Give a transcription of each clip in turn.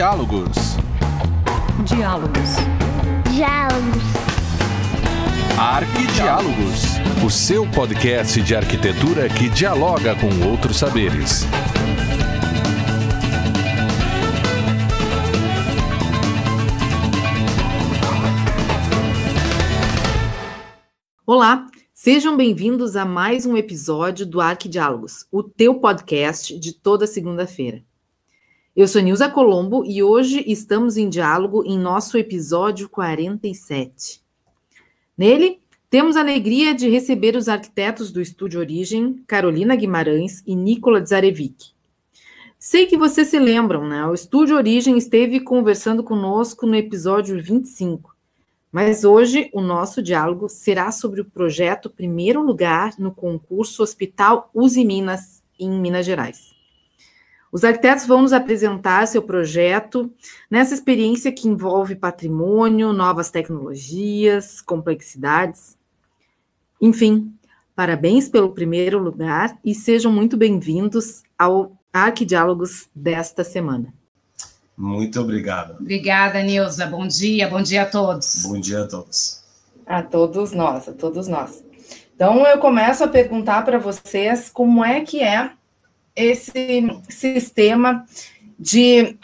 Diálogos. Diálogos. Diálogos. Arquidiálogos. O seu podcast de arquitetura que dialoga com outros saberes. Olá, sejam bem-vindos a mais um episódio do Arquidiálogos, o teu podcast de toda segunda-feira. Eu sou Nilza Colombo e hoje estamos em diálogo em nosso episódio 47. Nele, temos a alegria de receber os arquitetos do Estúdio Origem, Carolina Guimarães e Nicola Zarevic. Sei que vocês se lembram, né? O Estúdio Origem esteve conversando conosco no episódio 25. Mas hoje o nosso diálogo será sobre o projeto Primeiro Lugar no concurso Hospital Uzi Minas, em Minas Gerais. Os arquitetos vão nos apresentar seu projeto nessa experiência que envolve patrimônio, novas tecnologias, complexidades. Enfim, parabéns pelo primeiro lugar e sejam muito bem-vindos ao Arquidiálogos desta semana. Muito obrigado. Obrigada, Nilza. Bom dia, bom dia a todos. Bom dia a todos. A todos nós, a todos nós. Então, eu começo a perguntar para vocês como é que é esse sistema de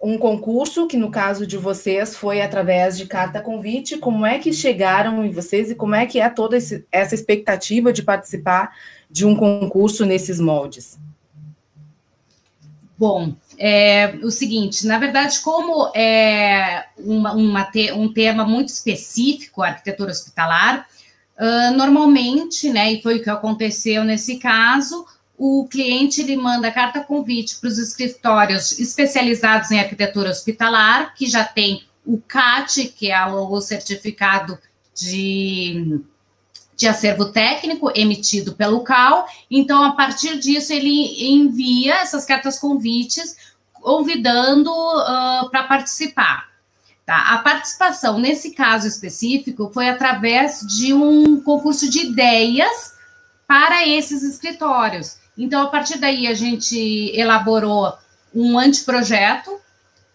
um concurso, que no caso de vocês foi através de carta convite, como é que chegaram em vocês e como é que é toda esse, essa expectativa de participar de um concurso nesses moldes? Bom, é o seguinte, na verdade, como é uma, uma te, um tema muito específico, a arquitetura hospitalar, uh, normalmente, né, e foi o que aconteceu nesse caso, o cliente ele manda carta convite para os escritórios especializados em arquitetura hospitalar, que já tem o CAT, que é o certificado de, de acervo técnico emitido pelo CAL. Então, a partir disso, ele envia essas cartas convites convidando uh, para participar. Tá? A participação, nesse caso específico, foi através de um concurso de ideias para esses escritórios. Então, a partir daí, a gente elaborou um anteprojeto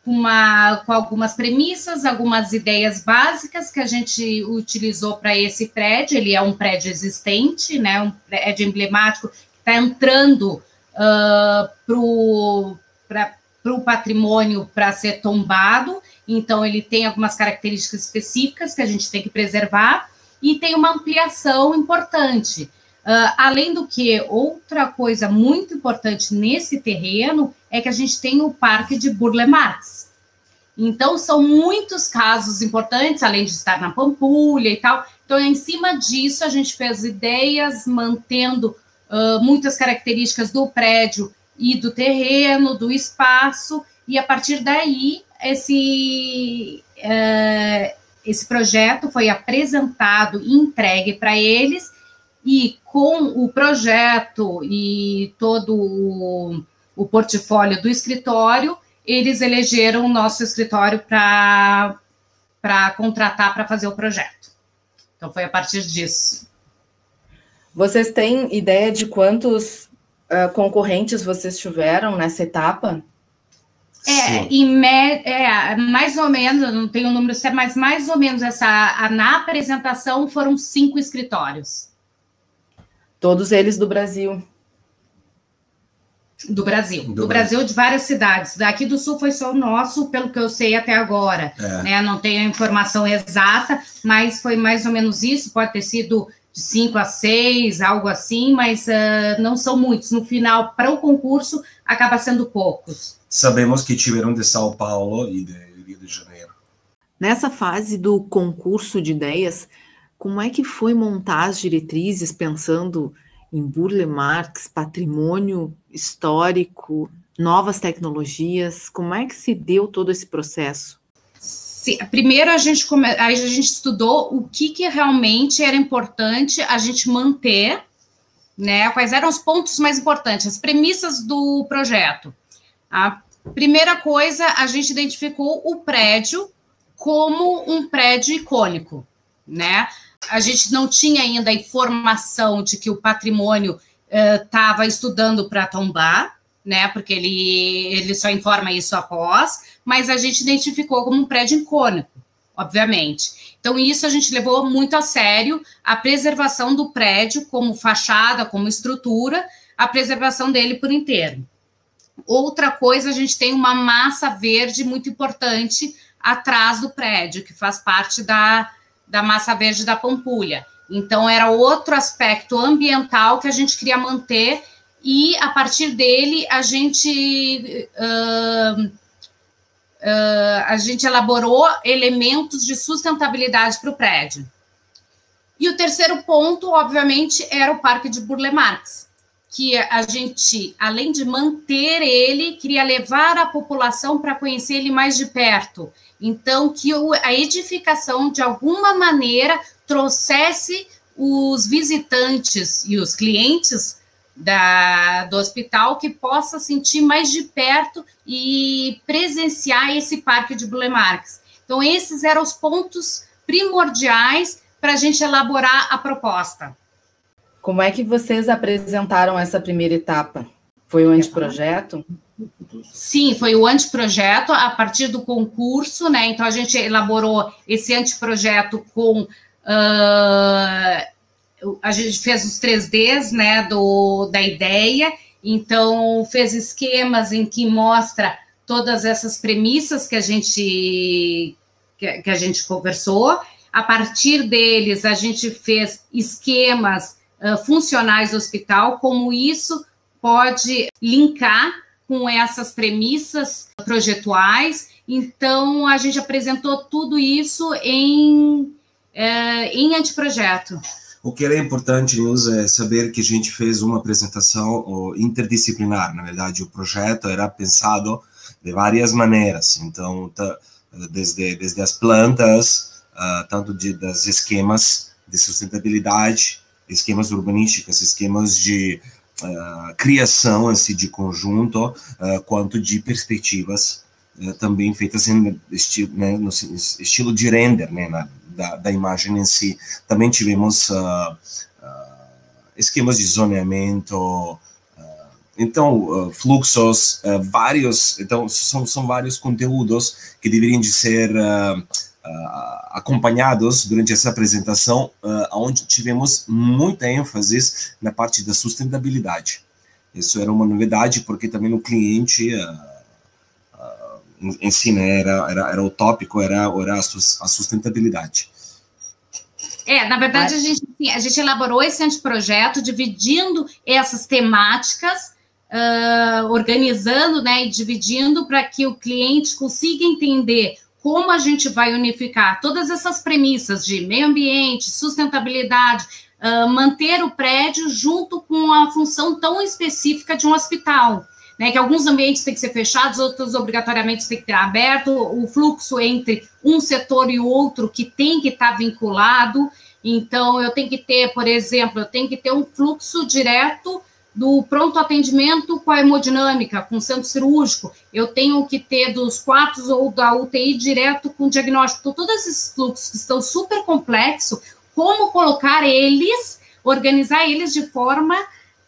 com, uma, com algumas premissas, algumas ideias básicas que a gente utilizou para esse prédio. Ele é um prédio existente, né, um prédio emblemático que está entrando uh, para o patrimônio para ser tombado. Então, ele tem algumas características específicas que a gente tem que preservar e tem uma ampliação importante. Uh, além do que, outra coisa muito importante nesse terreno é que a gente tem o Parque de Burle Marx. Então, são muitos casos importantes, além de estar na Pampulha e tal. Então, em cima disso, a gente fez ideias, mantendo uh, muitas características do prédio e do terreno, do espaço, e a partir daí, esse, uh, esse projeto foi apresentado e entregue para eles e com o projeto e todo o, o portfólio do escritório, eles elegeram o nosso escritório para contratar para fazer o projeto. Então, foi a partir disso. Vocês têm ideia de quantos uh, concorrentes vocês tiveram nessa etapa? É, em é, mais ou menos, não tenho o número certo, mas mais ou menos essa na apresentação foram cinco escritórios. Todos eles do Brasil. Do Brasil. Do, do Brasil. Brasil, de várias cidades. Daqui do Sul foi só o nosso, pelo que eu sei até agora. É. Né? Não tenho a informação exata, mas foi mais ou menos isso. Pode ter sido de cinco a seis, algo assim, mas uh, não são muitos. No final, para o concurso, acaba sendo poucos. Sabemos que tiveram de São Paulo e de Rio de Janeiro. Nessa fase do concurso de ideias, como é que foi montar as diretrizes pensando em Burle Marx, patrimônio histórico, novas tecnologias? Como é que se deu todo esse processo? Sim, primeiro a gente, come, a gente estudou o que, que realmente era importante a gente manter, né? Quais eram os pontos mais importantes, as premissas do projeto. A primeira coisa, a gente identificou o prédio como um prédio icônico, né? A gente não tinha ainda a informação de que o patrimônio estava uh, estudando para tombar, né? Porque ele, ele só informa isso após, mas a gente identificou como um prédio icônico, obviamente. Então, isso a gente levou muito a sério, a preservação do prédio como fachada, como estrutura, a preservação dele por inteiro. Outra coisa, a gente tem uma massa verde muito importante atrás do prédio, que faz parte da, da massa verde da Pampulha. Então, era outro aspecto ambiental que a gente queria manter, e a partir dele a gente. Uh, uh, a gente elaborou elementos de sustentabilidade para o prédio. E o terceiro ponto, obviamente, era o Parque de Burle Marx, que a gente, além de manter ele, queria levar a população para conhecer ele mais de perto. Então, que a edificação, de alguma maneira, trouxesse os visitantes e os clientes da, do hospital que possa sentir mais de perto e presenciar esse parque de Burle Marx. Então, esses eram os pontos primordiais para a gente elaborar a proposta. Como é que vocês apresentaram essa primeira etapa? Foi o anteprojeto? Sim, foi o anteprojeto a partir do concurso, né? Então a gente elaborou esse anteprojeto com uh, a gente fez os 3Ds, né, do, da ideia, então fez esquemas em que mostra todas essas premissas que a gente que, que a gente conversou. A partir deles, a gente fez esquemas uh, funcionais do hospital, como isso pode linkar com essas premissas projetuais. Então, a gente apresentou tudo isso em, uh, em anteprojeto. O que era importante, Nils, é saber que a gente fez uma apresentação interdisciplinar. Na verdade, o projeto era pensado de várias maneiras. Então, desde, desde as plantas, uh, tanto de, das esquemas de sustentabilidade, esquemas urbanísticos, esquemas de uh, criação assim, de conjunto, uh, quanto de perspectivas também feitas em esti né, no estilo de render, né, na, da, da imagem em si. Também tivemos uh, uh, esquemas de zoneamento, uh, então fluxos, vários, então são, são vários conteúdos que deveriam de ser acompanhados durante essa apresentação, onde tivemos muita ênfase na parte da sustentabilidade. Isso era uma novidade, porque também o cliente em si, né, era, era, era o tópico, era, era a sustentabilidade. É, na verdade, a gente, a gente elaborou esse anteprojeto dividindo essas temáticas, uh, organizando né, e dividindo para que o cliente consiga entender como a gente vai unificar todas essas premissas de meio ambiente, sustentabilidade, uh, manter o prédio junto com a função tão específica de um hospital né, que alguns ambientes têm que ser fechados, outros obrigatoriamente têm que ter aberto, o fluxo entre um setor e outro que tem que estar vinculado. Então, eu tenho que ter, por exemplo, eu tenho que ter um fluxo direto do pronto atendimento com a hemodinâmica, com o centro cirúrgico, eu tenho que ter dos quartos ou da UTI direto com o diagnóstico. Então, todos esses fluxos que estão super complexos, como colocar eles, organizar eles de forma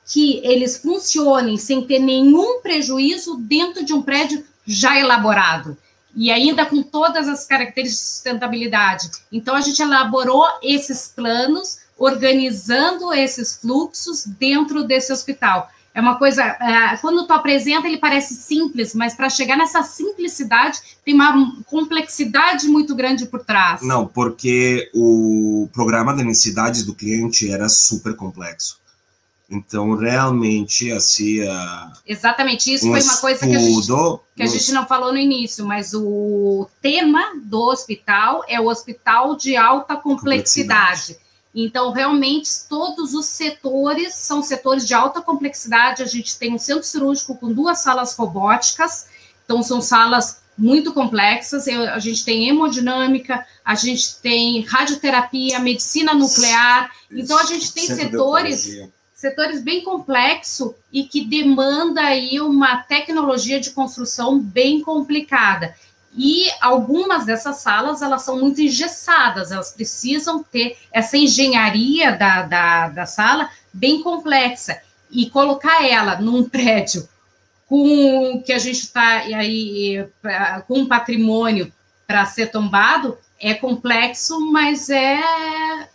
que eles funcionem sem ter nenhum prejuízo dentro de um prédio já elaborado e ainda com todas as características de sustentabilidade. Então, a gente elaborou esses planos, organizando esses fluxos dentro desse hospital. É uma coisa, é, quando tu apresenta, ele parece simples, mas para chegar nessa simplicidade, tem uma complexidade muito grande por trás. Não, porque o programa de necessidades do cliente era super complexo. Então, realmente, assim. Exatamente, isso um foi uma coisa que a, gente, que a gente não falou no início, mas o tema do hospital é o hospital de alta complexidade. complexidade. Então, realmente, todos os setores são setores de alta complexidade. A gente tem um centro cirúrgico com duas salas robóticas, então, são salas muito complexas. A gente tem hemodinâmica, a gente tem radioterapia, medicina nuclear. Então, a gente tem Centro setores setores bem complexo e que demanda aí uma tecnologia de construção bem complicada. E algumas dessas salas, elas são muito engessadas, elas precisam ter essa engenharia da, da, da sala bem complexa. E colocar ela num prédio com que a gente está aí com um patrimônio para ser tombado, é complexo, mas é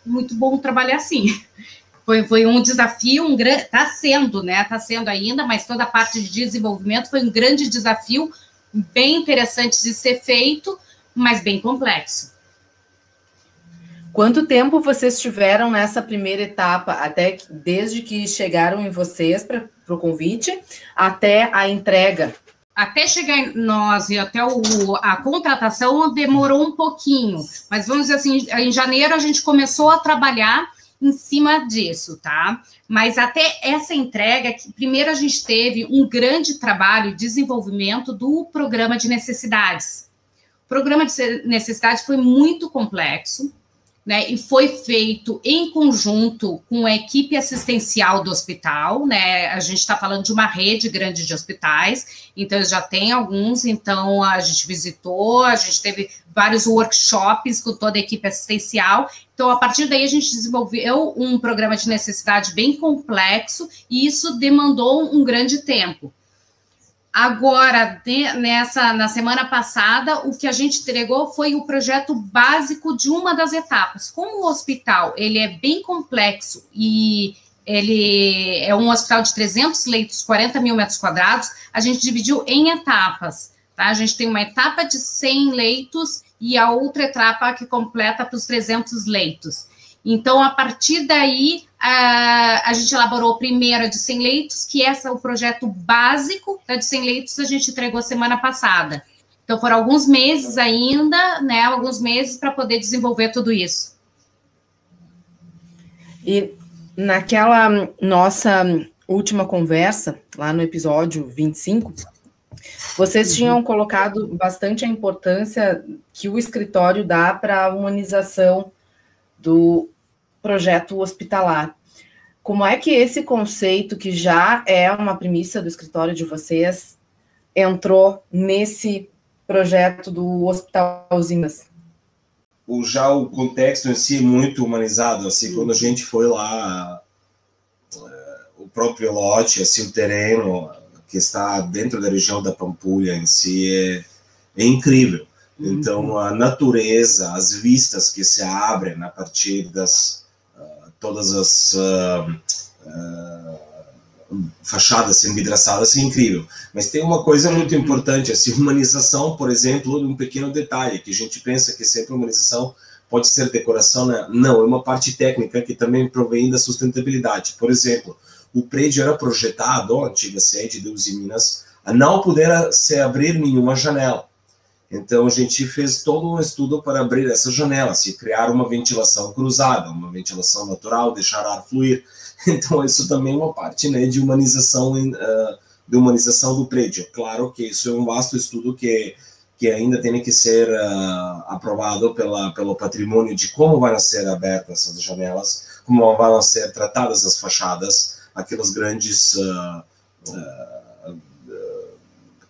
muito bom trabalhar assim. Foi, foi um desafio, um grande, está sendo, né? Está sendo ainda, mas toda a parte de desenvolvimento foi um grande desafio, bem interessante de ser feito, mas bem complexo. Quanto tempo vocês tiveram nessa primeira etapa, até que, desde que chegaram em vocês para o convite, até a entrega? Até chegar em nós e até o, a contratação demorou um pouquinho, mas vamos dizer assim, em janeiro a gente começou a trabalhar em cima disso, tá? Mas até essa entrega, primeiro a gente teve um grande trabalho de desenvolvimento do programa de necessidades. O programa de necessidades foi muito complexo, né, e foi feito em conjunto com a equipe assistencial do hospital, né? A gente está falando de uma rede grande de hospitais, então já tem alguns, então a gente visitou, a gente teve vários workshops com toda a equipe assistencial. Então, a partir daí, a gente desenvolveu um programa de necessidade bem complexo, e isso demandou um grande tempo. Agora, nessa na semana passada, o que a gente entregou foi o projeto básico de uma das etapas. Como o hospital ele é bem complexo e ele é um hospital de 300 leitos, 40 mil metros quadrados, a gente dividiu em etapas. Tá? A gente tem uma etapa de 100 leitos e a outra etapa que completa para os 300 leitos. Então, a partir daí, a, a gente elaborou primeiro a de 100 leitos, que é o projeto básico da de 100 leitos, a gente entregou semana passada. Então, foram alguns meses ainda, né, alguns meses para poder desenvolver tudo isso. E naquela nossa última conversa, lá no episódio 25, vocês uhum. tinham colocado bastante a importância que o escritório dá para a humanização do projeto hospitalar. Como é que esse conceito, que já é uma premissa do escritório de vocês, entrou nesse projeto do Hospital Usinas? O, já o contexto em si é muito humanizado, assim, quando a gente foi lá, eh, o próprio lote, assim, o terreno que está dentro da região da Pampulha em si é, é incrível. Uhum. Então, a natureza, as vistas que se abrem a partir das uh, todas as uh, uh, fachadas envidraçadas é incrível. Mas tem uma coisa muito importante, essa humanização, por exemplo, de um pequeno detalhe, que a gente pensa que sempre humanização pode ser decoração, né? não, é uma parte técnica que também provém da sustentabilidade. Por exemplo, o prédio era projetado, a antiga sede de Usiminas, a não poder se abrir nenhuma janela. Então a gente fez todo um estudo para abrir essa janela, se criar uma ventilação cruzada, uma ventilação natural, deixar ar fluir. Então isso também é uma parte né, de humanização uh, de humanização do prédio. Claro que isso é um vasto estudo que que ainda tem que ser uh, aprovado pela, pelo patrimônio de como vão ser abertas essas janelas, como vão ser tratadas as fachadas, aquelas grandes uh,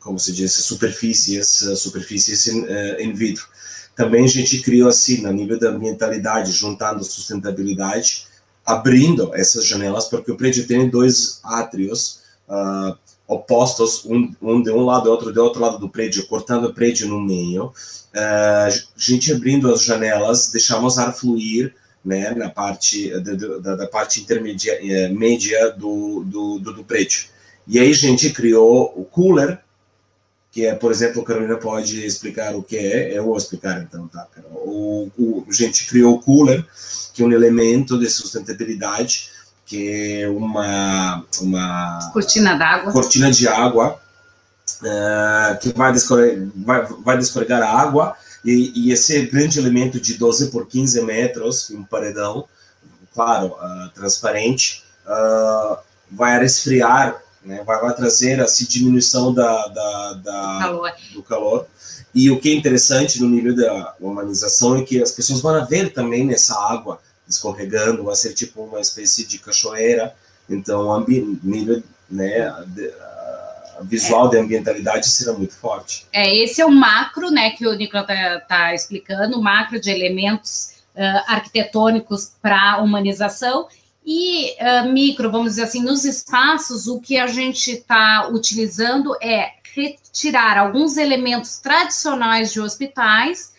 como se diz, superfícies, eh, superfícies uh, in vitro. Também a gente criou assim, no nível da ambientalidade, juntando sustentabilidade, abrindo essas janelas, porque o prédio tem dois átrios uh, opostos, um, um, de um lado e outro de outro lado do prédio, cortando o prédio no meio. Uh, a gente abrindo as janelas, deixamos ar fluir, né, na parte da, da parte intermédia média do, do, do, do prédio. E aí a gente criou o cooler, que é, por exemplo, a Carolina pode explicar o que é, eu vou explicar então, tá, Carol? O, o, a gente criou o cooler, que é um elemento de sustentabilidade, que é uma, uma cortina d'água, cortina de água, uh, que vai descorregar, vai, vai descorregar a água, e, e, esse grande elemento de 12 por 15 metros, um paredão, claro, uh, transparente, uh, vai resfriar né? vai, vai trazer assim diminuição da, da, da calor. do calor. E o que é interessante no nível da humanização é que as pessoas vão ver também nessa água escorregando, vai ser tipo uma espécie de cachoeira. Então, o nível né, visual de ambientalidade será muito forte. É, esse é o macro, né, que o Nicolas está tá explicando, o macro de elementos uh, arquitetônicos para humanização, E uh, micro, vamos dizer assim, nos espaços, o que a gente está utilizando é retirar alguns elementos tradicionais de hospitais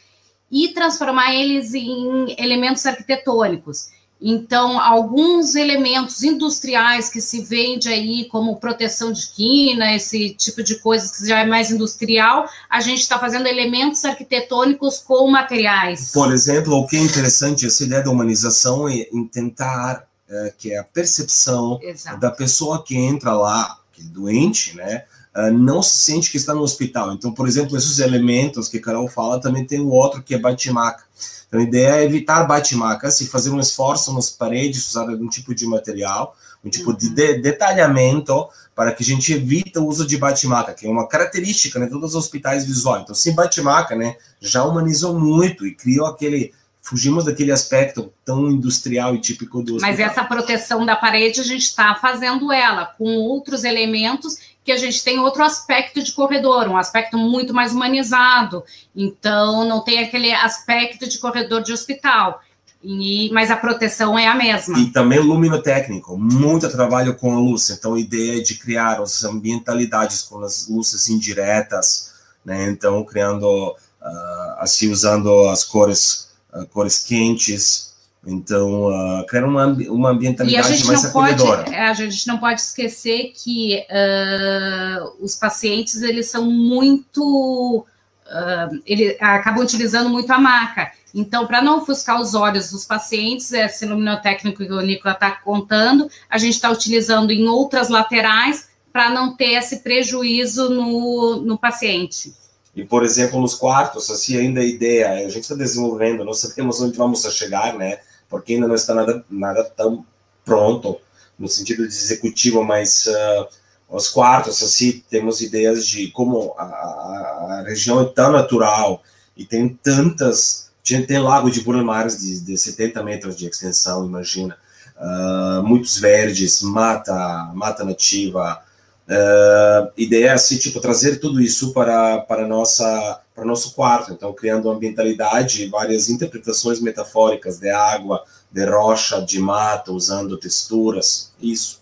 e transformar eles em elementos arquitetônicos. Então, alguns elementos industriais que se vende aí, como proteção de quina, esse tipo de coisa que já é mais industrial, a gente está fazendo elementos arquitetônicos com materiais. Por exemplo, o que é interessante, essa ideia da humanização é tentar, é, que é a percepção Exato. da pessoa que entra lá, que é doente, né, Uh, não se sente que está no hospital. Então, por exemplo, esses elementos que Carol fala, também tem o outro que é batimaca. Então, a ideia é evitar bate-macas e fazer um esforço nas paredes, usar um tipo de material, um tipo uhum. de, de, detalhamento para que a gente evite o uso de bate-maca, que é uma característica né, de todos os hospitais visuais. Então, sem bate-maca, né, já humanizou muito e criou aquele fugimos daquele aspecto tão industrial e típico do hospital. Mas essa proteção da parede a gente está fazendo ela com outros elementos que a gente tem outro aspecto de corredor, um aspecto muito mais humanizado. Então, não tem aquele aspecto de corredor de hospital. E, mas a proteção é a mesma. E também luminotécnico, muito trabalho com a luz. Então, a ideia de criar as ambientalidades com as luzes indiretas, né? Então, criando, uh, assim, usando as cores, cores quentes, então, uh, criar uma, uma ambientalidade mais acolhedora. Pode, a gente não pode esquecer que uh, os pacientes, eles são muito... Uh, eles acabam utilizando muito a maca. Então, para não ofuscar os olhos dos pacientes, esse luminotécnico que o Nicola está contando, a gente está utilizando em outras laterais para não ter esse prejuízo no, no paciente. E, por exemplo, nos quartos, assim, ainda a ideia, a gente está desenvolvendo, não sabemos onde vamos chegar, né? porque ainda não está nada, nada tão pronto no sentido de executivo, mas uh, os quartos, assim, temos ideias de como a, a, a, região é tão natural e tem tantas. Tem, tem lago de Burlemares de, de 70 metros de extensão, imagina. Uh, muitos verdes, mata, mata nativa. Uh, ideia é assim, tipo, trazer tudo isso para, para nossa para nosso quarto. Então, criando ambientalidade, várias interpretações metafóricas de água, de rocha, de mato, usando texturas, isso.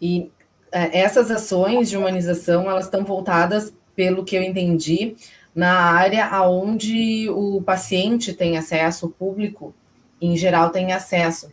E é, essas ações de humanização, elas estão voltadas, pelo que eu entendi, na área aonde o paciente tem acesso, o público em geral tem acesso.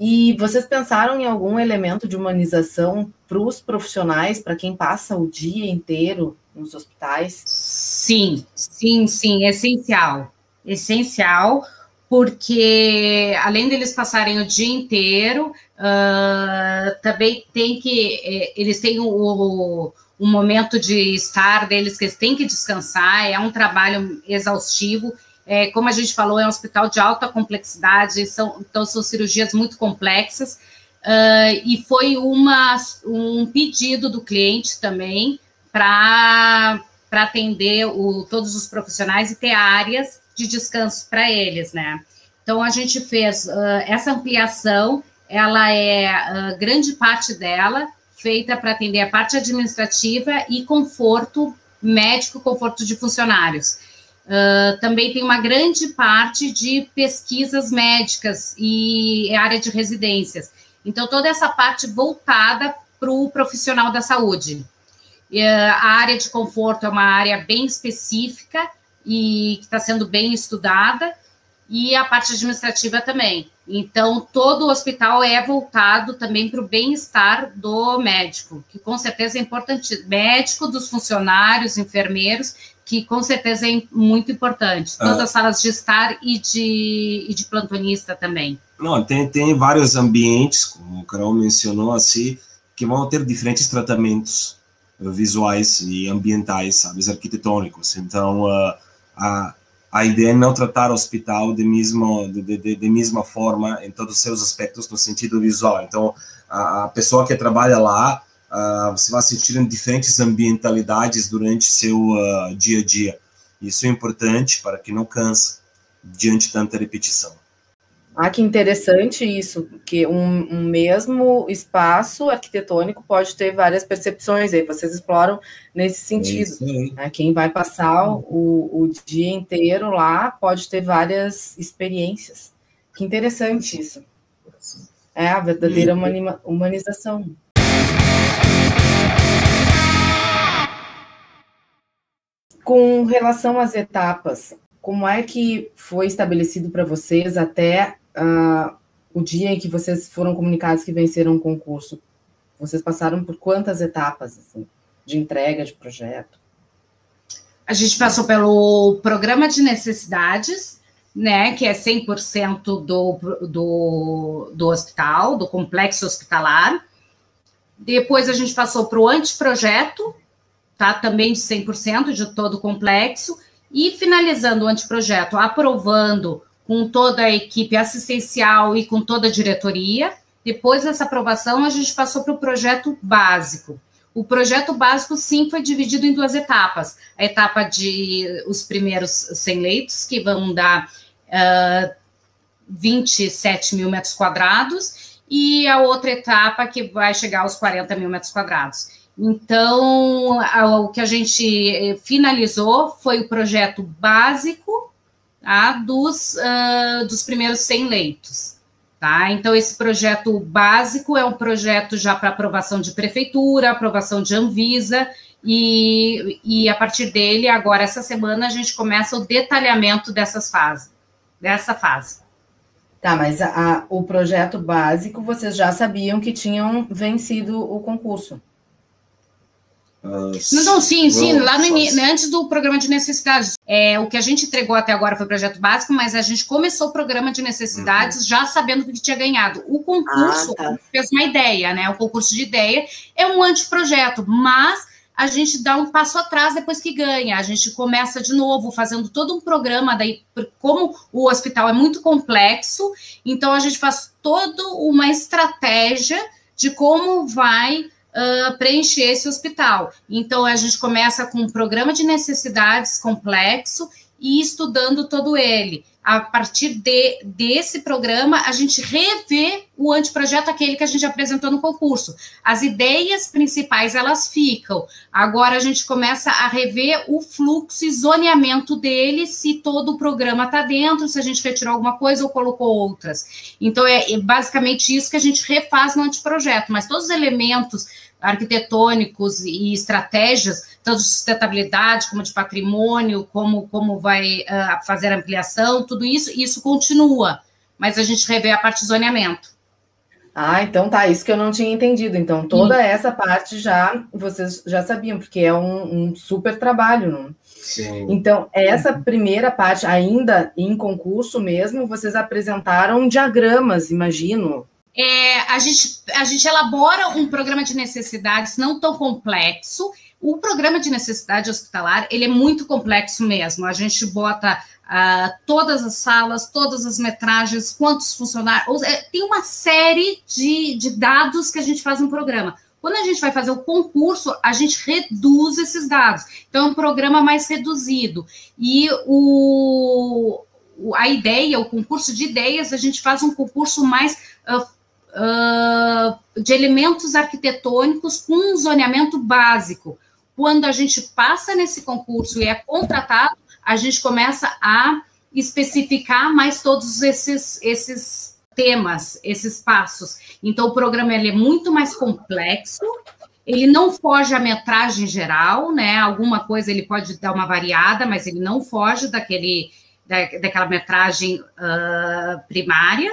E vocês pensaram em algum elemento de humanização para os profissionais, para quem passa o dia inteiro nos hospitais? Sim, sim, sim, essencial. Essencial, porque além deles passarem o dia inteiro, uh, também tem que. Eh, eles têm o, o, momento de estar deles que eles têm que descansar, é um trabalho exaustivo. É, como a gente falou, é um hospital de alta complexidade, são, então são cirurgias muito complexas. Uh, e foi uma, um pedido do cliente também para atender o, todos os profissionais e ter áreas de descanso para eles, né? Então a gente fez uh, essa ampliação, ela é uh, grande parte dela feita para atender a parte administrativa e conforto médico, conforto de funcionários. Uh, também tem uma grande parte de pesquisas médicas e área de residências. Então, toda essa parte voltada para o profissional da saúde. Uh, a área de conforto é uma área bem específica e que está sendo bem estudada, e a parte administrativa também. Então, todo o hospital é voltado também para o bem-estar do médico, que com certeza é importante. Médico, dos funcionários, enfermeiros, que com certeza é muito importante. Ah. Todas as salas de estar e de, e de plantonista também. Não, tem, tem vários ambientes, como o Carol mencionou, assim, que vão ter diferentes tratamentos visuais e ambientais, sabe, arquitetônicos. Então, uh, a, a ideia é não tratar o hospital de mesma, de, de, de mesma forma em todos os seus aspectos no sentido visual. Então, a, a pessoa que trabalha lá, uh, você vai sentir em diferentes ambientalidades durante seu uh, dia a dia. Isso é importante para que não canse diante de tanta repetição. Ah, que interessante isso, que um, um, mesmo espaço arquitetônico pode ter várias percepções, aí vocês exploram nesse sentido. Né? Quem vai passar o, o dia inteiro lá pode ter várias experiências. Que interessante isso. É a verdadeira humani- humanização. Com relação às etapas, como é que foi estabelecido para vocês até ah, o dia em que vocês foram comunicados que venceram o concurso? Vocês passaram por quantas etapas assim, de entrega de projeto? A gente passou pelo programa de necessidades, né, que é 100% do, do, do hospital, do complexo hospitalar. Depois a gente passou para o anteprojeto, tá, também de 100% de todo o complexo. E finalizando o anteprojeto, aprovando com toda a equipe assistencial e com toda a diretoria. Depois dessa aprovação, a gente passou para o projeto básico. O projeto básico, sim, foi dividido em duas etapas. A etapa de os primeiros 100 leitos, que vão dar uh, 27 mil metros quadrados, e a outra etapa que vai chegar aos 40 mil metros quadrados. Então, o que a gente finalizou foi o projeto básico tá, dos, uh, dos primeiros 100 leitos. Tá? Então, esse projeto básico é um projeto já para aprovação de prefeitura, aprovação de Anvisa, e, e a partir dele, agora, essa semana, a gente começa o detalhamento dessas fases, dessa fase. Tá, mas a, a, o projeto básico, vocês já sabiam que tinham vencido o concurso. Uh, não, sim, sim, lá no início, antes do programa de necessidades. É, o que a gente entregou até agora foi o projeto básico, mas a gente começou o programa de necessidades uhum. já sabendo que tinha ganhado. O concurso, ah, tá. fez uma ideia, né? O concurso de ideia é um anteprojeto, mas a gente dá um passo atrás depois que ganha. A gente começa de novo fazendo todo um programa daí, como o hospital é muito complexo, então a gente faz toda uma estratégia de como vai uh, preencher esse hospital. Então, a gente começa com um programa de necessidades complexo e estudando todo ele. A partir de, desse programa, a gente revê o anteprojeto, aquele que a gente apresentou no concurso. As ideias principais, elas ficam. Agora, a gente começa a rever o fluxo e zoneamento dele, se todo o programa está dentro, se a gente retirou alguma coisa ou colocou outras. Então, é, é basicamente isso que a gente refaz no anteprojeto. Mas todos os elementos arquitetônicos e estratégias, tanto de sustentabilidade como de patrimônio, como, como vai uh, fazer a ampliação, tudo isso, isso continua, mas a gente revê a parte de zoneamento. Ah, então tá, isso que eu não tinha entendido. Então, toda Sim. essa parte já vocês já sabiam, porque é um, um super trabalho, não? Sim. Então, essa primeira parte, ainda em concurso mesmo, vocês apresentaram diagramas, imagino, é, a, gente, a gente elabora um programa de necessidades não tão complexo. O programa de necessidade hospitalar, ele é muito complexo mesmo. A gente bota uh, todas as salas, todas as metragens, quantos funcionários... Tem uma série de, de dados que a gente faz no programa. Quando a gente vai fazer o concurso, a gente reduz esses dados. Então, é um programa mais reduzido. E o, a ideia, o concurso de ideias, a gente faz um concurso mais uh, de elementos arquitetônicos com um zoneamento básico. Quando a gente passa nesse concurso e é contratado, a gente começa a especificar mais todos esses, esses temas, esses passos. Então, o programa ele é muito mais complexo, ele não foge à metragem geral, né? Alguma coisa ele pode dar uma variada, mas ele não foge daquele, da, daquela metragem uh, primária.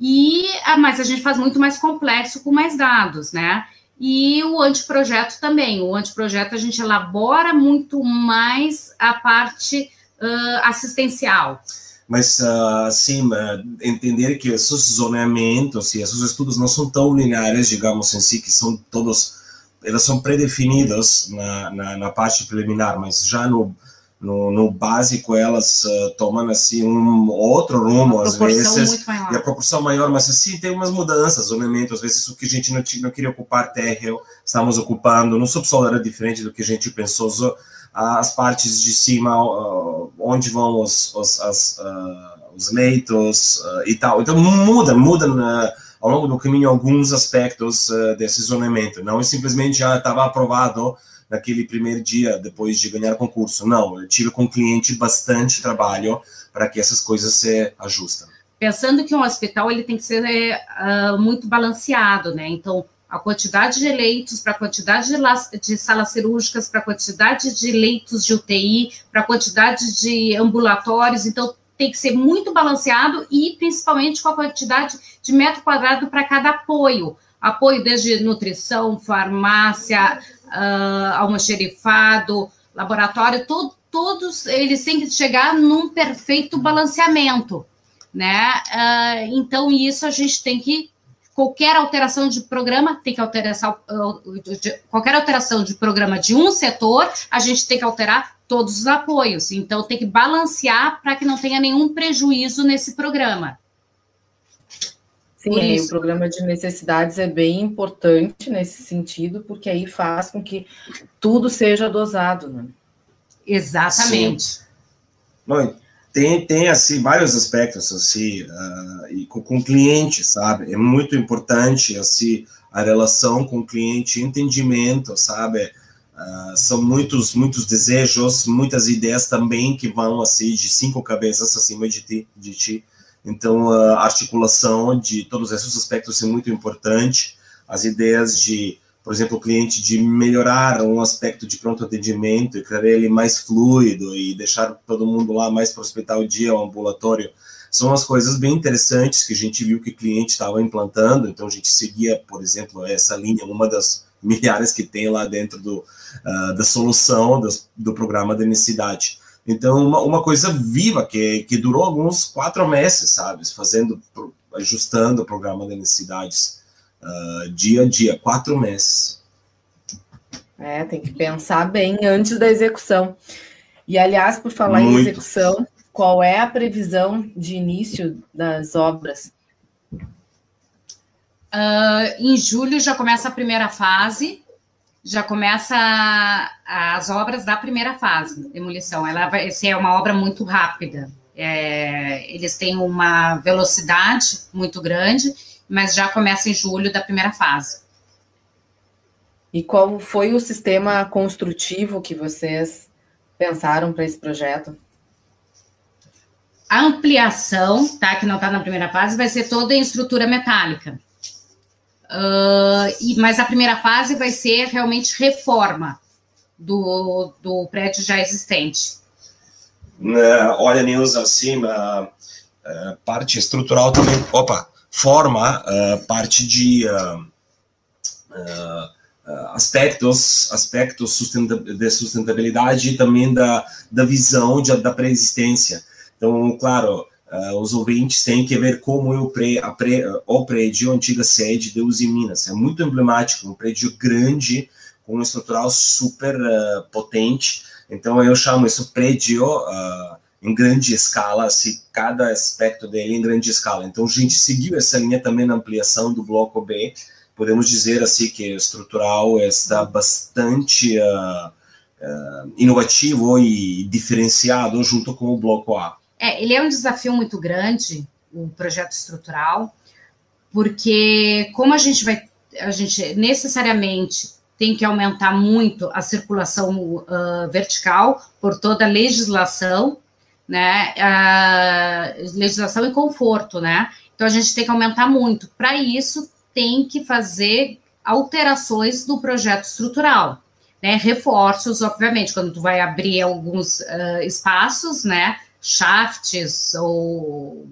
E, ah, mas a gente faz muito mais complexo com mais dados, né? E o anteprojeto também. O anteprojeto a gente elabora muito mais a parte uh, assistencial. Mas, assim, entender que esses zoneamentos e esses estudos não são tão lineares, digamos em si, que são todos, eles são predefinidos na, na, na parte preliminar, mas já no, no, no básico elas uh, tomam assim um outro rumo às vezes e a proporção maior mas assim tem umas mudanças zoneamento às vezes o que a gente não, não queria ocupar terra estamos ocupando no subsolo era diferente do que a gente pensou as partes de cima uh, onde vão os os, as, uh, os leitos e tal. Então muda muda ao longo do caminho alguns aspectos desse zoneamento. Não é simplesmente já estava aprovado naquele primeiro dia depois de ganhar concurso. Não, eu tive com o cliente bastante trabalho para que essas coisas se ajustem. pensando que um hospital ele tem que ser uh, muito balanceado, né? Então, a quantidade de leitos, para a quantidade de, de, salas cirúrgicas, para a quantidade de leitos de UTI, para a quantidade de ambulatórios, então tem que ser muito balanceado e principalmente com a quantidade de metro quadrado para cada apoio. Apoio desde nutrição, farmácia, uh, almoxerifado, laboratório, todo, todos eles têm que chegar num perfeito balanceamento, né? Uh, então, isso a gente tem que qualquer alteração de programa tem que alterar qualquer alteração de programa de um setor, a gente tem que alterar todos os apoios. Então tem que balancear para que não tenha nenhum prejuízo nesse programa. Sim, o programa de necessidades é bem importante nesse sentido, porque aí faz com que tudo seja dosado, né? Exatamente. Não, tem, tem assim vários aspectos assim uh, e com, com cliente sabe é muito importante assim a relação com o cliente entendimento sabe uh, são muitos muitos desejos muitas ideias também que vão assim de cinco cabeças acima de ti de ti então a articulação de todos esses aspectos é muito importante as ideias de por exemplo, o cliente de melhorar um aspecto de pronto atendimento e criar ele mais fluido e deixar todo mundo lá mais para o hospital dia, o ambulatório, são as coisas bem interessantes que a gente viu que o cliente estava implantando, então a gente seguia, por exemplo, essa linha, uma das milhares que tem lá dentro do, uh, da solução do, programa da necessidade. Então, uma, uma coisa viva que, que durou alguns quatro meses, sabe? Fazendo, ajustando o programa de necessidades uh, dia a dia, quatro meses. É, tem que pensar bem antes da execução. E, aliás, por falar Muito. em execução, qual é a previsão de início das obras? Uh, em julho já começa a primeira fase, já começa as obras da primeira fase, demolição. Ela vai ser uma obra muito rápida. É, eles têm uma velocidade muito grande mas já começa em julho da primeira fase. E qual foi o sistema construtivo que vocês pensaram para esse projeto? A ampliação, tá, que não está na primeira fase, vai ser toda em estrutura metálica. Uh, e, mas a primeira fase vai ser realmente reforma do, do prédio já existente. Uh, olha, Nilza, assim, uh, parte estrutural também. Opa! forma uh, parte de aspectos aspectos de sustentabilidade e também da, da visão de, da pré-existência. Então, claro, os ouvintes têm que ver como é o, pré, pré, o prédio, a antiga sede de Uzi Minas. É muito emblemático, um prédio grande, com um estrutural super potente. Então, eu chamo isso prédio em grande escala, assim, cada aspecto dele em grande escala. Então, a gente seguiu essa linha também na ampliação do bloco B. Podemos dizer assim que o estrutural está bastante uh, uh, inovativo e diferenciado junto com o bloco A. É, ele é um desafio muito grande, o projeto estrutural, porque como a gente vai, a gente necessariamente tem que aumentar muito a circulação uh, vertical por toda a legislação, né? A legislação e conforto, né? Então a gente tem que aumentar muito. Para isso, tem que fazer alterações do projeto estrutural, né? Reforços, obviamente, quando tu vai abrir alguns uh, espaços, né? Shafts ou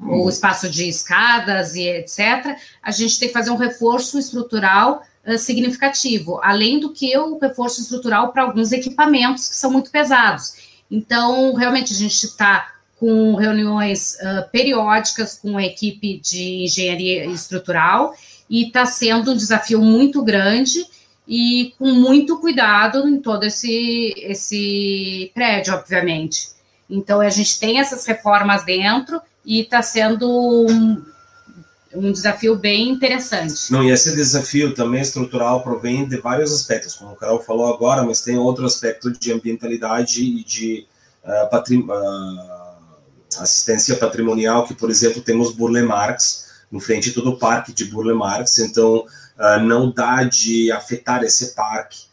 uhum. espaço de escadas e etc., a gente tem que fazer um reforço estrutural uh, significativo, além do que o reforço estrutural para alguns equipamentos que são muito pesados. Então, realmente, a gente está com reuniões uh, periódicas com a equipe de engenharia estrutural e está sendo um desafio muito grande e com muito cuidado em todo esse, esse prédio, obviamente. Então, a gente tem essas reformas dentro e está sendo um, um desafio bem interessante. Não, e esse desafio também estrutural provém de vários aspectos, como o Carol falou agora, mas tem outro aspecto de ambientalidade e de uh, patrim uh, assistência patrimonial, que, por exemplo, temos Burle Marx, no frente de todo o parque de Burle Marx, então uh, não dá de afetar esse parque,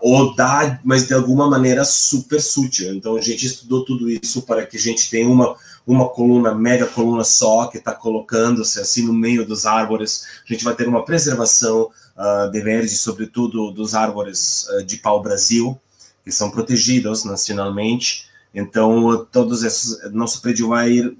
ou dá, mas de alguma maneira super sutil. Então a gente estudou tudo isso para que a gente tenha uma uma coluna, mega coluna só, que está colocando-se assim no meio dos árvores. A gente vai ter uma preservação uh, de verde, sobretudo dos árvores uh, de pau-brasil, que são protegidos nacionalmente. Então, todos esses, nosso prédio vai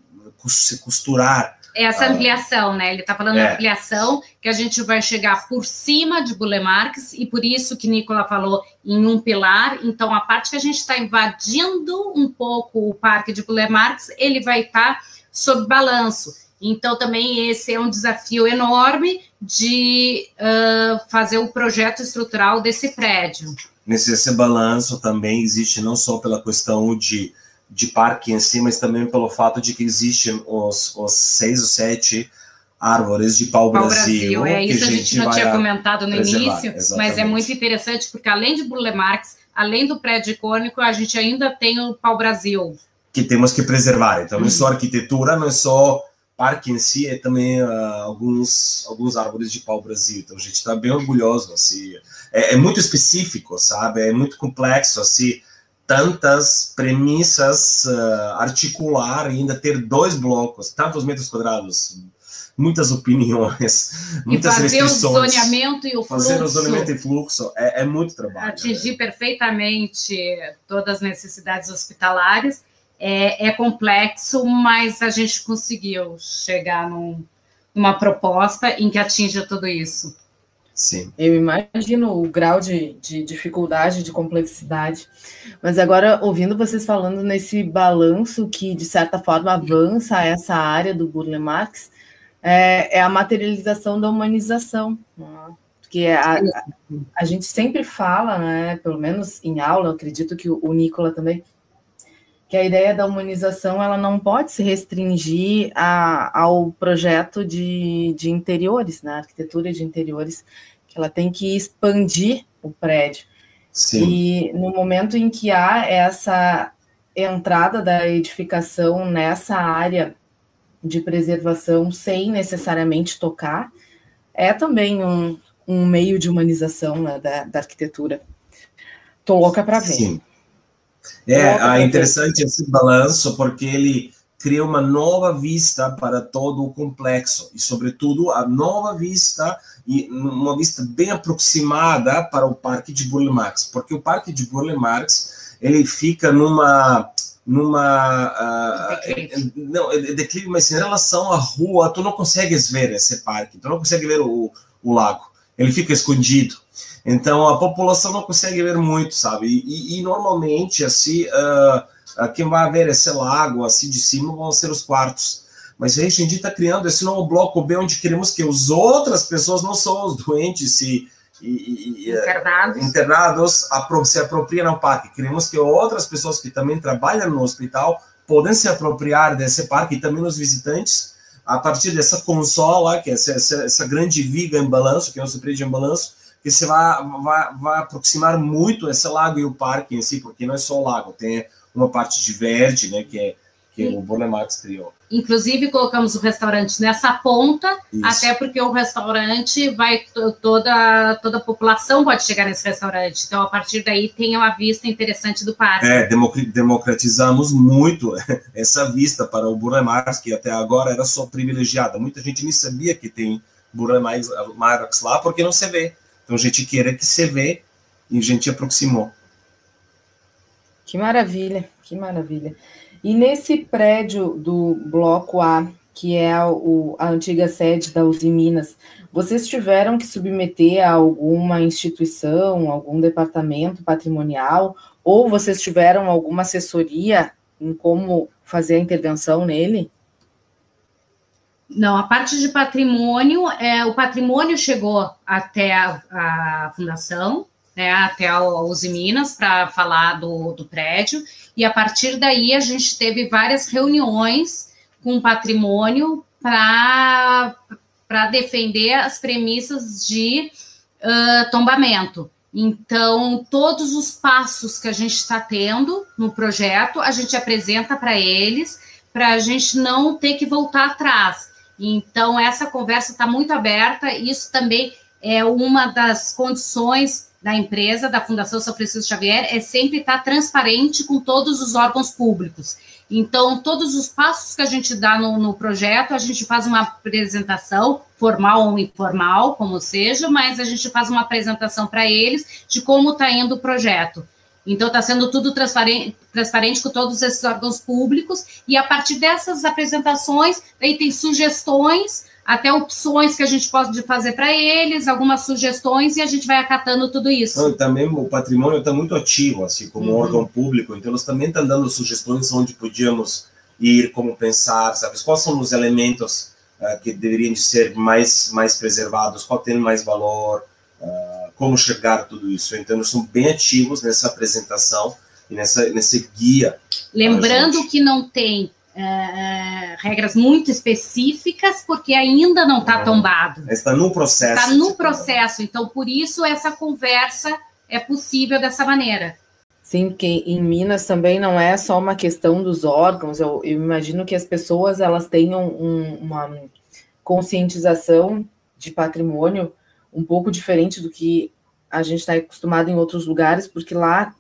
se costurar essa ah. ampliação, né? Ele está falando é. ampliação, que a gente vai chegar por cima de Bulemarques, e por isso que Nicola falou em um pilar. Então, a parte que a gente está invadindo um pouco o parque de Bulemarques, ele vai estar tá sob balanço. Então, também esse é um desafio enorme de uh, fazer o projeto estrutural desse prédio. Nesse esse balanço também existe não só pela questão de de parque em si, mas também pelo fato de que existem os, os seis ou sete árvores de pau-brasil. Pau é isso a gente, a gente não tinha comentado no início, exatamente. mas é muito interessante, porque além de Burle Marx, além do prédio icônico, a gente ainda tem o pau-brasil. Que temos que preservar. Então, não é só arquitetura, não é só parque em si, é também uh, alguns, alguns árvores de pau-brasil. Então, a gente está bem orgulhoso. Assim. É, é muito específico, sabe? É muito complexo, assim tantas premissas uh, articular e ainda ter dois blocos, tantos metros quadrados, muitas opiniões, muitas e fazer restrições. o zoneamento e o fluxo. Fazer o zoneamento e fluxo é, é muito trabalho. Atingir né? perfeitamente todas as necessidades hospitalares é, é, complexo, mas a gente conseguiu chegar num, numa proposta em que atinja tudo isso. Sim. Eu imagino o grau de, de dificuldade, de complexidade. Mas agora, ouvindo vocês falando nesse balanço que, de certa forma, avança essa área do Burle Marx, é, é a materialização da humanização. Né? Porque a, a, a, gente sempre fala, né, pelo menos em aula, acredito que o, o Nicola também, que a ideia da humanização ela não pode se restringir a, ao projeto de, de interiores, né, arquitetura de interiores, que ela tem que expandir o prédio. Sim. E no momento em que há essa entrada da edificação nessa área de preservação sem necessariamente tocar, é também um, um meio de humanização né, da, da arquitetura. Tô louca para ver. Sim. É, é interessante esse balanço, porque ele cria uma nova vista para todo o complexo, e, sobretudo, a nova vista, e uma vista bem aproximada para o Parque de Burle Marx, porque o Parque de Burle Marx, ele fica numa numa uh, declive. não é declive mas em relação à rua tu não consegues ver esse parque tu não consegue ver o, o lago. Ele fica escondido então a população não consegue ver muito, sabe? E, e, e normalmente assim, uh, quem vai ver esse lago assim de cima vão ser os quartos. Mas a gente está criando esse novo bloco B onde queremos que as outras pessoas, não só os doentes e, e, internados, internados se apropriem ao parque. Queremos que outras pessoas que também trabalham no hospital podem se apropriar desse parque e também os visitantes a partir dessa consola, que é essa, essa, essa grande viga em balanço, que é o prédio em balanço, que você vai, vai, vai aproximar muito esse lago e o parque em si, porque não é só o lago, tem uma parte de verde, né, que, é, que o Burle Marx criou. Inclusive, colocamos o restaurante nessa ponta, Isso. até porque o restaurante vai, toda, toda a população pode chegar nesse restaurante. Então, a partir daí, tem uma vista interessante do parque. É, democratizamos muito essa vista para o Burle Marx, que até agora era só privilegiada. Muita gente nem sabia que tem Burle Marx lá, porque não se vê. Então a gente queira que você vê e a gente aproximou. Que maravilha, que maravilha. E nesse prédio do Bloco A, que é o, a antiga sede da Uzi Minas, vocês tiveram que submeter a alguma instituição, algum departamento patrimonial, ou vocês tiveram alguma assessoria em como fazer a intervenção nele? Não, a parte de patrimônio, é, o patrimônio chegou até a, a fundação, né, até a Uzi Minas, para falar do, do prédio, e a partir daí a gente teve várias reuniões com o patrimônio para defender as premissas de uh, tombamento. Então, todos os passos que a gente está tendo no projeto, a gente apresenta para eles, para a gente não ter que voltar atrás. Então, essa conversa está muito aberta, isso também é uma das condições da empresa, da Fundação São Francisco Xavier, é sempre estar transparente com todos os órgãos públicos. Então, todos os passos que a gente dá no, no, projeto, a gente faz uma apresentação, formal ou informal, como seja, mas a gente faz uma apresentação para eles de como está indo o projeto. Então, está sendo tudo transparente, transparente com todos esses órgãos públicos, e a partir dessas apresentações, aí tem sugestões, até opções que a gente pode fazer para eles, algumas sugestões, e a gente vai acatando tudo isso. Não, também o patrimônio está muito ativo, assim, como uhum. órgão público, então eles também estão dando sugestões onde podíamos ir, como pensar, sabe? Quais são os elementos uh, que deveriam ser mais, mais preservados, qual tem mais valor, uh, como chegar a tudo isso. Então, eles são bem ativos nessa apresentação e nessa, nesse guia. Lembrando que não tem uh, regras muito específicas, porque ainda não está tombado. Está no processo. Está no processo. Então, por isso, essa conversa é possível dessa maneira. Sim, porque em Minas também não é só uma questão dos órgãos. Eu, eu imagino que as pessoas elas tenham um, uma conscientização de patrimônio um pouco diferente do que a gente está acostumado em outros lugares, porque lá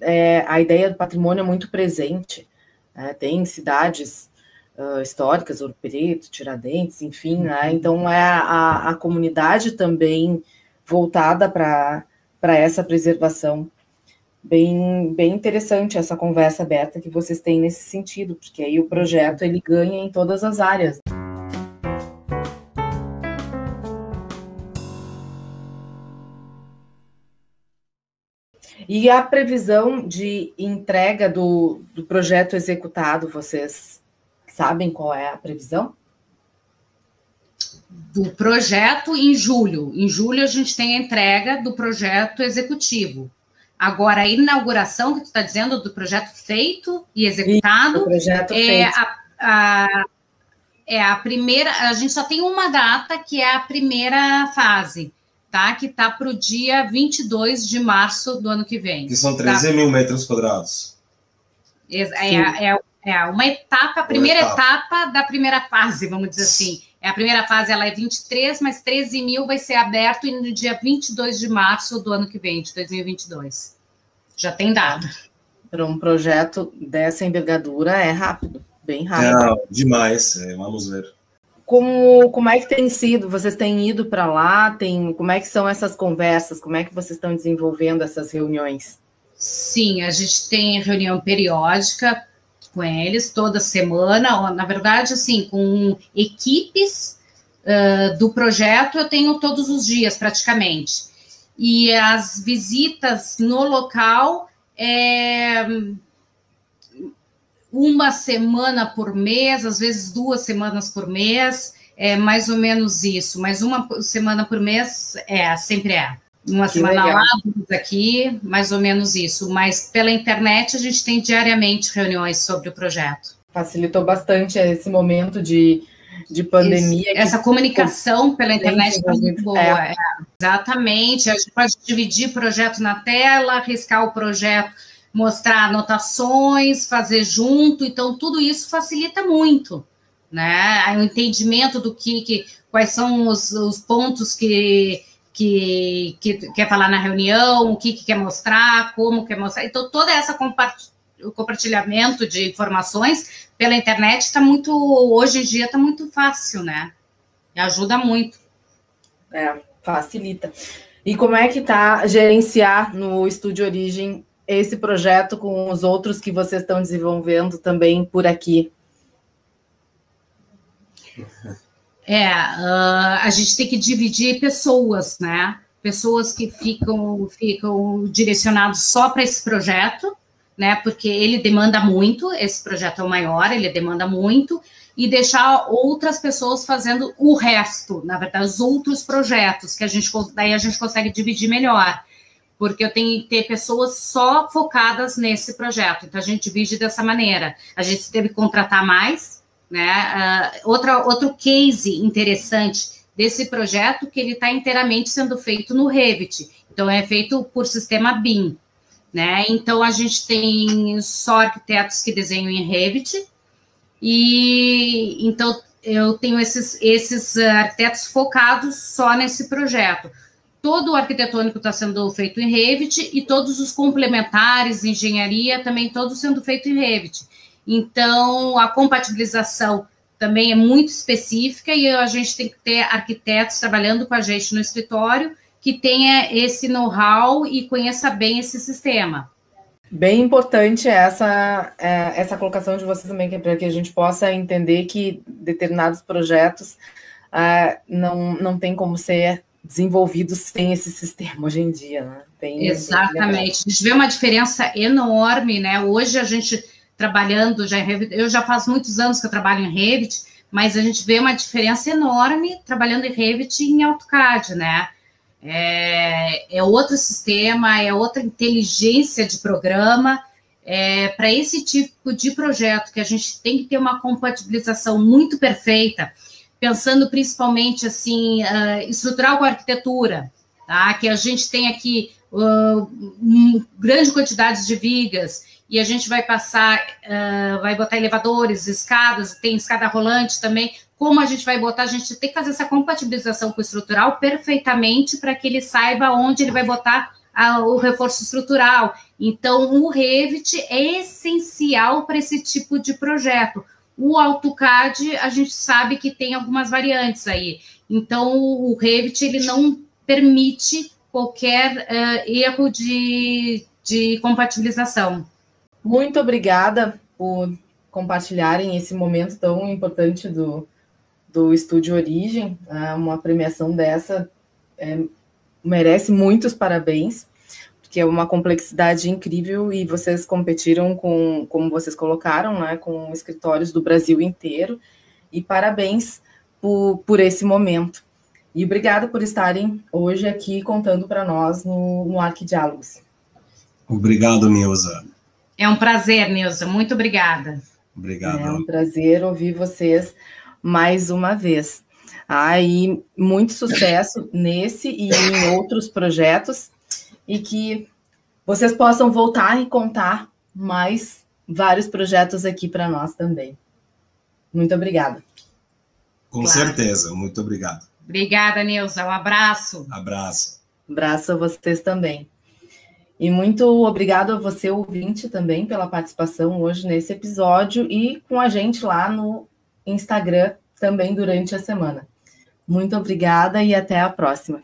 é, a ideia do patrimônio é muito presente. Né? Tem cidades uh, históricas, Ouro Preto, Tiradentes, enfim, né? então é a, a comunidade também voltada para essa preservação. Bem, bem interessante essa conversa aberta que vocês têm nesse sentido, porque aí o projeto ele ganha em todas as áreas. E a previsão de entrega do, do projeto executado, vocês sabem qual é a previsão? Do projeto em julho. Em julho a gente tem a entrega do projeto executivo. Agora, a inauguração que tu está dizendo do projeto feito e executado Isso, projeto é, feito. A, a, é a primeira. A gente só tem uma data que é a primeira fase tá? Que está para o dia 22 de março do ano que vem. Que são 13 tá? mil metros quadrados. É, é, é, é, uma etapa, a primeira etapa. etapa. da primeira fase, vamos dizer assim. É, a primeira fase ela é 23, mas 13 mil vai ser aberto no dia 22 de março do ano que vem, de 2022. Já tem dado. Para um projeto dessa envergadura é rápido, bem rápido. Não, demais, é, vamos ver. Como, como é que tem sido? Vocês têm ido para lá? Tem, como é que são essas conversas? Como é que vocês estão desenvolvendo essas reuniões? Sim, a gente tem reunião periódica com eles toda semana. Na verdade, assim, com equipes uh, do projeto eu tenho todos os dias praticamente. E as visitas no local é, uma semana por mês, às vezes duas semanas por mês, é mais ou menos isso, mas uma semana por mês é, sempre é. Uma que semana legal. lá, duas aqui, mais ou menos isso. Mas pela internet a gente tem diariamente reuniões sobre o projeto. Facilitou bastante esse momento de, de pandemia. Essa comunicação pela internet está muito boa. É. É, exatamente. A gente pode dividir projeto na tela, arriscar o projeto mostrar anotações, fazer junto, então tudo isso facilita muito, né? O entendimento do que, que quais são os, os pontos que, que, que, quer falar na reunião, o que, que quer mostrar, como quer mostrar. Então, toda essa o compartilhamento de informações pela internet está muito, hoje em dia está muito fácil, né? E ajuda muito. É, facilita. E como é que tá gerenciar no Estúdio Origem esse projeto com os outros que vocês estão desenvolvendo também por aqui? É, uh, a gente tem que dividir pessoas, né? Pessoas que ficam, ficam direcionados só para esse projeto, né? Porque ele demanda muito, esse projeto é o maior, ele demanda muito, e deixar outras pessoas fazendo o resto, na verdade, os outros projetos, que a gente daí a gente consegue dividir melhor porque eu tenho que ter pessoas só focadas nesse projeto. Então, a gente divide dessa maneira. A gente teve que contratar mais, né? Uh, outra, outro case interessante desse projeto que ele está inteiramente sendo feito no Revit. Então, é feito por sistema BIM, né? Então, a gente tem só arquitetos que desenham em Revit, e então eu tenho esses, esses arquitetos focados só nesse projeto todo o arquitetônico está sendo feito em Revit e todos os complementares, engenharia, também todos sendo feito em Revit. Então, a compatibilização também é muito específica e a gente tem que ter arquitetos trabalhando com a gente no escritório que tenha esse know-how e conheça bem esse sistema. Bem importante essa, é, essa colocação de vocês também, é para que a gente possa entender que determinados projetos uh, não, não tem como ser desenvolvidos sem esse sistema hoje em dia, né? Tem, Exatamente. A gente vê uma diferença enorme, né? Hoje a gente trabalhando já em Revit, eu já faz muitos anos que eu trabalho em Revit, mas a gente vê uma diferença enorme trabalhando em Revit e em AutoCAD, né? É, é outro sistema, é outra inteligência de programa. É, Para esse tipo de projeto, que a gente tem que ter uma compatibilização muito perfeita, pensando principalmente assim, uh, estrutural com arquitetura, tá? que a gente tem aqui uh, grande quantidade de vigas, e a gente vai passar, uh, vai botar elevadores, escadas, tem escada rolante também. Como a gente vai botar, a gente tem que fazer essa compatibilização com o estrutural perfeitamente para que ele saiba onde ele vai botar a, o reforço estrutural. Então, o Revit é essencial para esse tipo de projeto. O AutoCAD, a gente sabe que tem algumas variantes aí. Então, o Revit, ele não permite qualquer uh, erro de, de compatibilização. Muito obrigada por compartilharem esse momento tão importante do, do Estúdio Origem. Ah, uma premiação dessa é, merece muitos parabéns, porque é uma complexidade incrível e vocês competiram com, como vocês colocaram, né, com escritórios do Brasil inteiro. E parabéns por, por esse momento. E obrigada por estarem hoje aqui contando para nós no, no Arquidiálogos. Obrigado, Nilza. É um prazer, Nilza. Muito obrigada. Obrigado. É um prazer ouvir vocês mais uma vez. Aí, ah, muito sucesso nesse e em outros projetos e que vocês possam voltar e contar mais vários projetos aqui para nós também. Muito obrigada. Com claro. certeza, muito obrigado. Obrigada, Nilza. Um abraço. Abraço. Abraço a vocês também. E muito obrigado a você, ouvinte, também pela participação hoje nesse episódio e com a gente lá no Instagram também durante a semana. Muito obrigada e até a próxima.